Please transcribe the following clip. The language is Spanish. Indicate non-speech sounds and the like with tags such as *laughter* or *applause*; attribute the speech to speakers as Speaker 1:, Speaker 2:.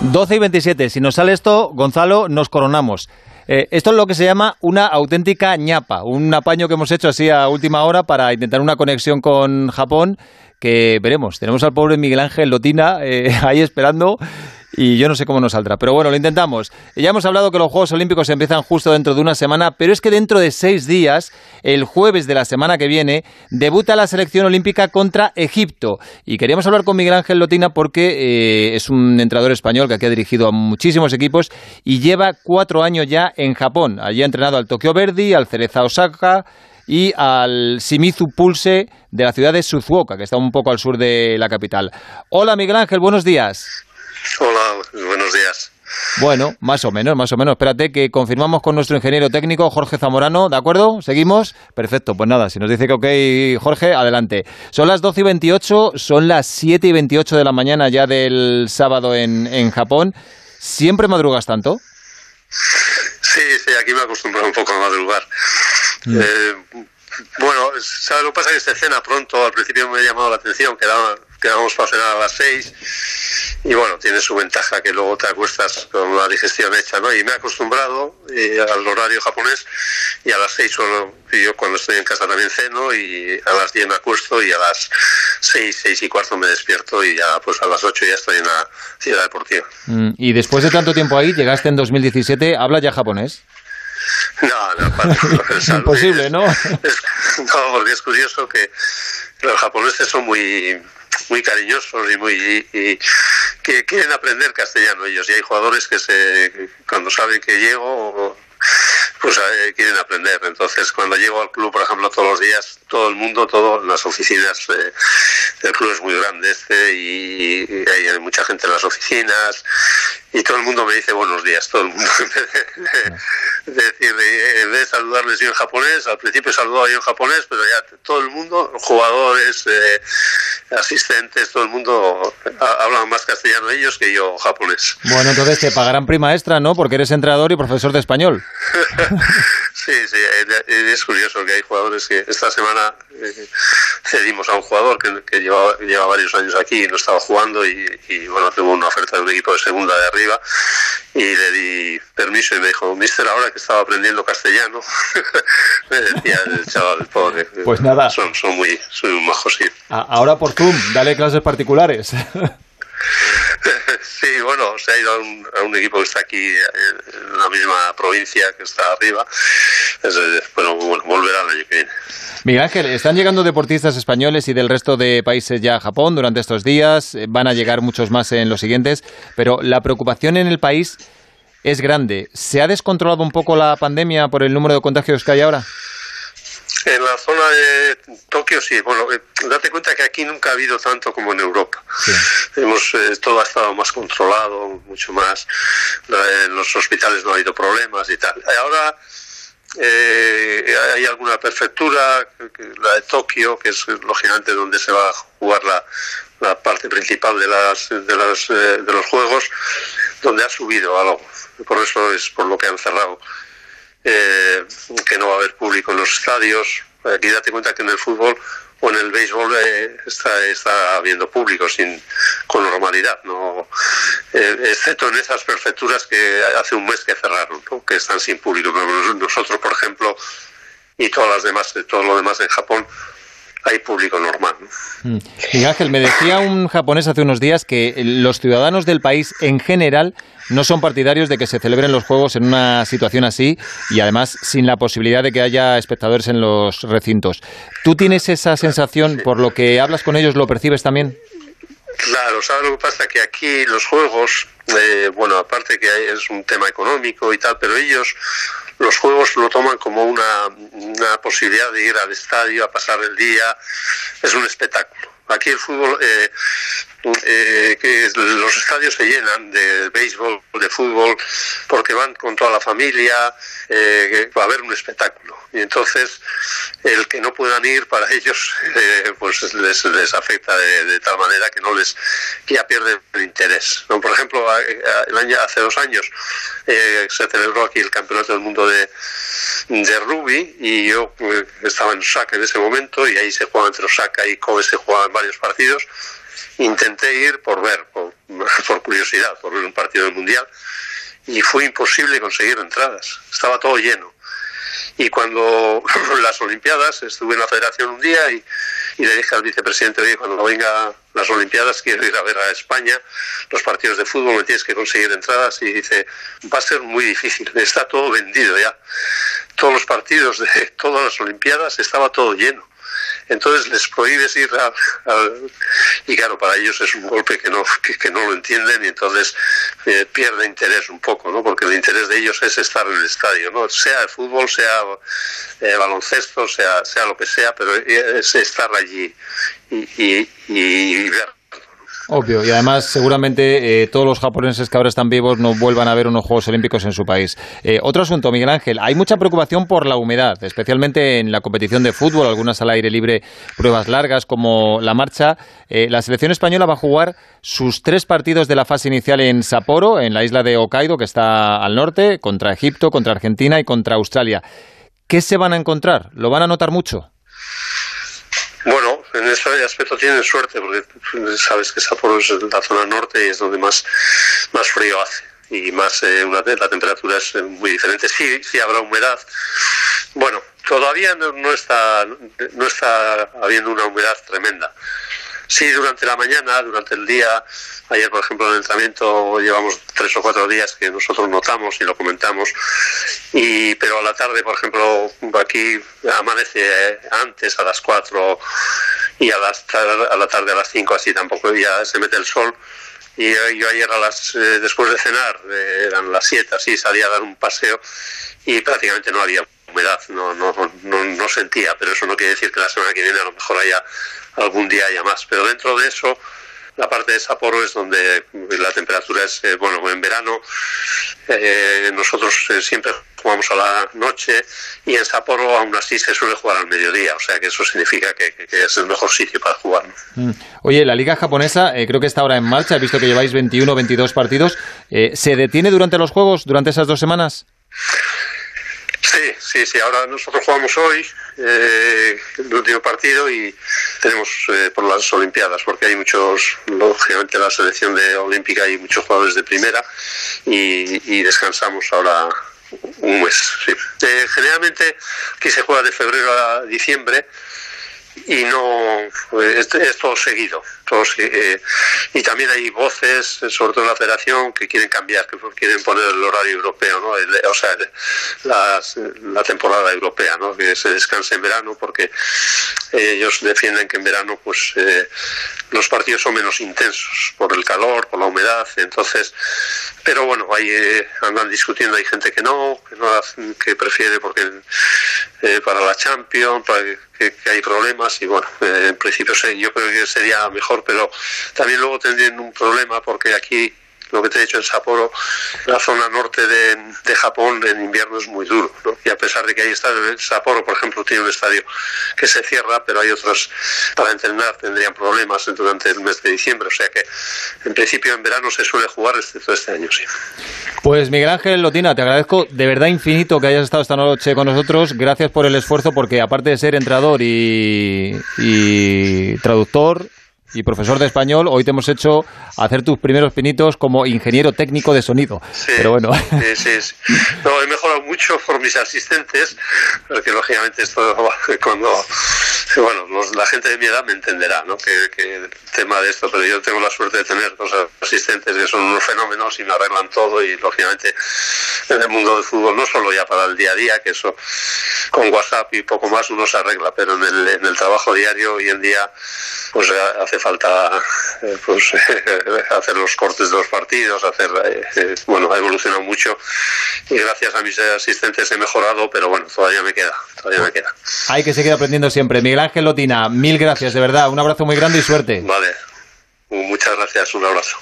Speaker 1: 12 y 27. Si nos sale esto, Gonzalo, nos coronamos. Eh, esto es lo que se llama una auténtica ñapa, un apaño que hemos hecho así a última hora para intentar una conexión con Japón que veremos. Tenemos al pobre Miguel Ángel Lotina eh, *laughs* ahí esperando y yo no sé cómo nos saldrá. Pero bueno, lo intentamos. Ya hemos hablado que los Juegos Olímpicos empiezan justo dentro de una semana, pero es que dentro de seis días, el jueves de la semana que viene, debuta la selección olímpica contra Egipto. Y queríamos hablar con Miguel Ángel Lotina porque eh, es un entrenador español que aquí ha dirigido a muchísimos equipos y lleva cuatro años ya en Japón. Allí ha entrenado al Tokyo Verdy, al Cereza Osaka y al Shimizu Pulse de la ciudad de Suzuoka, que está un poco al sur de la capital. Hola Miguel Ángel, buenos días. *laughs*
Speaker 2: Hola, buenos días.
Speaker 1: Bueno, más o menos, más o menos. Espérate que confirmamos con nuestro ingeniero técnico, Jorge Zamorano, ¿de acuerdo? ¿Seguimos? Perfecto, pues nada, si nos dice que ok, Jorge, adelante. Son las 12 y 28, son las 7 y 28 de la mañana ya del sábado en, en Japón. ¿Siempre madrugas tanto?
Speaker 2: Sí, sí, aquí me he acostumbrado un poco a madrugar. Mm. Eh, bueno, ¿sabes lo que pasa? Que se cena pronto, al principio me ha llamado la atención, quedábamos para cenar a las 6 y bueno, tiene su ventaja que luego te acuestas con la digestión hecha, ¿no? Y me he acostumbrado eh, al horario japonés y a las seis solo, yo cuando estoy en casa también ceno y a las 10 me acuesto y a las seis, seis y cuarto me despierto y ya pues a las 8 ya estoy en la ciudad deportiva.
Speaker 1: Mm, y después de tanto tiempo ahí, llegaste en 2017, ¿habla ya japonés?
Speaker 2: No, no,
Speaker 1: es imposible, ¿no?
Speaker 2: no, porque es curioso que los japoneses son muy muy cariñosos y muy que quieren aprender castellano ellos y hay jugadores que se cuando saben que llego pues eh, quieren aprender. Entonces, cuando llego al club, por ejemplo, todos los días, todo el mundo, todas las oficinas, eh, el club es muy grande este y, hay mucha gente en las oficinas y todo el mundo me dice buenos días, todo el mundo. *laughs* Decir, en vez de saludarles yo en japonés, al principio saludaba yo en japonés, pero ya todo el mundo, jugadores, eh, asistentes, todo el mundo hablan más castellano ellos que yo japonés.
Speaker 1: Bueno, entonces te pagarán prima extra, ¿no? Porque eres entrenador y profesor de español. *laughs*
Speaker 2: sí, sí, es curioso que hay jugadores que esta semana eh, cedimos a un jugador que, que lleva, lleva, varios años aquí y no estaba jugando y, bueno, tuvo una oferta de un equipo de segunda de arriba y le di permiso y me dijo, mister, ahora que estaba aprendiendo castellano, *laughs* me decía el chaval pobre.
Speaker 1: Pues nada.
Speaker 2: Son, son muy, son muy majos, sí.
Speaker 1: Ahora por Zoom, dale clases particulares. *laughs*
Speaker 2: Bueno, se ha ido a un, equipo que está aquí en la misma provincia que está arriba. bueno, volverá el año que viene.
Speaker 1: Miguel Ángel, están llegando deportistas españoles y del resto de países ya a Japón durante estos días. Van a llegar muchos más en los siguientes, pero la preocupación en el país es grande. ¿Se ha descontrolado un poco la pandemia por el número de contagios que hay ahora?
Speaker 2: En la zona de Tokio sí, bueno, eh, date cuenta que aquí nunca ha habido tanto como en Europa. Hemos, eh, todo ha estado más controlado, mucho más. En los hospitales no ha habido problemas y tal. Ahora eh, hay alguna prefectura, la de Tokio, que es lógicamente donde se va a jugar la, la parte principal de, las, de, las, de los juegos, donde ha subido algo. Por eso es por lo que han cerrado eh, que no va a haber público en los estadios. Aquí date cuenta que en el fútbol o en el béisbol eh, está, está habiendo público sin, con normalidad, no eh, excepto en esas prefecturas que hace un mes que cerraron, que están sin público. nosotros, por ejemplo, y todas las demás, todo lo demás en Japón, hay público normal.
Speaker 1: Mm. Ángel, me decía un japonés hace unos días que los ciudadanos del país en general no son partidarios de que se celebren los Juegos en una situación así y además sin la posibilidad de que haya espectadores en los recintos. ¿Tú tienes esa sensación, por lo que hablas con ellos, lo percibes también?
Speaker 2: Claro, ¿sabes lo que pasa? Que aquí los juegos, eh, bueno, aparte que es un tema económico y tal, pero ellos los juegos lo toman como una, una posibilidad de ir al estadio a pasar el día, es un espectáculo. Aquí el fútbol, eh, eh, que los estadios se llenan de béisbol, de fútbol, porque van con toda la familia, eh, va a haber un espectáculo. Y entonces el que no puedan ir para *laughs* ellos, eh, pues les, les afecta de, tal manera que no les que ya pierden el interés. Por ejemplo, el año, hace dos años se celebró aquí el Campeonato del Mundo de, de rugby y yo estaba en Osaka en ese momento y ahí se jugaba entre Osaka y Kobe, se jugaban varios partidos intenté ir por ver, *laughs* por curiosidad, por ver un partido del Mundial, y fue imposible conseguir entradas, estaba todo lleno. Y cuando *laughs* las Olimpiadas, estuve en la federación un día y, le dije al vicepresidente, oye, cuando venga las Olimpiadas quiero ir a ver a España los partidos de fútbol, me tienes que conseguir entradas. Y dice, va a ser muy difícil, está todo vendido ya. Todos los partidos de *laughs* todas las Olimpiadas estaba todo lleno entonces les prohíbes ir al, y claro para ellos es un golpe que no que, no lo entienden y entonces eh, pierde interés un poco no porque el interés de ellos es estar en el estadio no sea el fútbol sea eh, baloncesto sea sea lo que sea pero es estar allí y, y ver
Speaker 1: Obvio, y además seguramente eh, todos los japoneses que ahora están vivos no vuelvan a ver unos Juegos Olímpicos en su país. Eh, otro asunto, Miguel Ángel, hay mucha preocupación por la humedad, especialmente en la competición de fútbol, algunas al aire libre, pruebas largas como la marcha. Eh, la selección española va a jugar sus tres partidos de la fase inicial en Sapporo, en la isla de Hokkaido, que está al norte, contra Egipto, contra Argentina y contra Australia. ¿Qué se van a encontrar? ¿Lo van a notar mucho?
Speaker 2: Bueno, en ese aspecto tienen suerte, porque sabes que Sapporo es la zona norte y es donde más, más frío hace y más eh, una, la temperatura es eh, muy diferente. Sí, sí habrá humedad. Bueno, todavía no, está no está habiendo una humedad tremenda. Sí, durante la mañana, durante el día, ayer por ejemplo en el entrenamiento llevamos tres o cuatro días que nosotros notamos y lo comentamos, y pero a la tarde por ejemplo aquí amanece antes a las cuatro y a, las, a la tarde a las cinco así tampoco ya se mete el sol y yo ayer a las eh, después de cenar eh, eran las siete así salía a dar un paseo y prácticamente no había humedad no, no, no, no sentía pero eso no quiere decir que la semana que viene a lo mejor haya algún día haya más. Pero dentro de eso, la parte de Sapporo es donde la temperatura es, eh, bueno, en verano eh, nosotros siempre jugamos a la noche y en Sapporo aún así se suele jugar al mediodía, o sea que eso significa que, es el mejor sitio para jugar.
Speaker 1: Mm. Oye, la liga japonesa creo que está ahora en marcha, he visto que lleváis 21 o 22 partidos, ¿se detiene durante los juegos, durante esas dos semanas?
Speaker 2: Sí, sí, sí. Ahora nosotros jugamos hoy eh, el último partido y tenemos eh, por las Olimpiadas, porque hay muchos, lógicamente la selección de olímpica hay muchos jugadores de primera y, descansamos ahora un mes. Sí. Eh, generalmente aquí se juega de febrero a diciembre y no es, es todo Eh, y también hay voces, sobre todo en la federación, que quieren cambiar, que quieren poner el horario europeo, ¿no? o sea, la, temporada europea, ¿no? que se descanse en verano, porque ellos defienden que en verano pues eh, los partidos son menos intensos por el calor, por la humedad, entonces, pero bueno, ahí eh, andan discutiendo, hay gente que no, que, no, que prefiere porque para la Champions, para que, hay problemas y bueno, en principio yo creo que sería mejor pero también luego tendrían un problema porque aquí lo que te he dicho en Sapporo, la zona norte de, Japón en invierno es muy duro. Y a pesar de que hay estadios, Sapporo, por ejemplo, tiene un estadio que se cierra, pero hay otros para entrenar tendrían problemas durante el mes de diciembre. O sea que, en principio, en verano se suele jugar, excepto este año, sí.
Speaker 1: Pues Miguel Ángel Lotina, te agradezco de verdad infinito que hayas estado esta noche con nosotros. Gracias por el esfuerzo, porque aparte de ser entrenador y traductor, y profesor de español, hoy te hemos hecho hacer tus primeros pinitos como ingeniero técnico de sonido.
Speaker 2: Sí,
Speaker 1: Pero bueno.
Speaker 2: Sí, sí, No, he mejorado mucho por mis asistentes, porque lógicamente esto *laughs* cuando *laughs* bueno, la gente de mi edad me entenderá, ¿no? Que, que, el tema de esto, pero yo tengo la suerte de tener dos asistentes que son unos fenómenos y me arreglan todo y lógicamente en el mundo del fútbol no solo ya para el día a día, que eso con WhatsApp y poco más uno se arregla, pero en el, en el trabajo diario hoy en día pues hace falta eh, pues *laughs* hacer los cortes de los partidos, hacer eh, eh, bueno, ha evolucionado mucho y gracias a mis asistentes he mejorado, pero bueno, todavía me queda, todavía me queda.
Speaker 1: Hay que seguir aprendiendo siempre. Miguel Ángel Lotina, mil gracias, de verdad, un abrazo muy grande y suerte.
Speaker 2: Vale. Muchas gracias, un abrazo.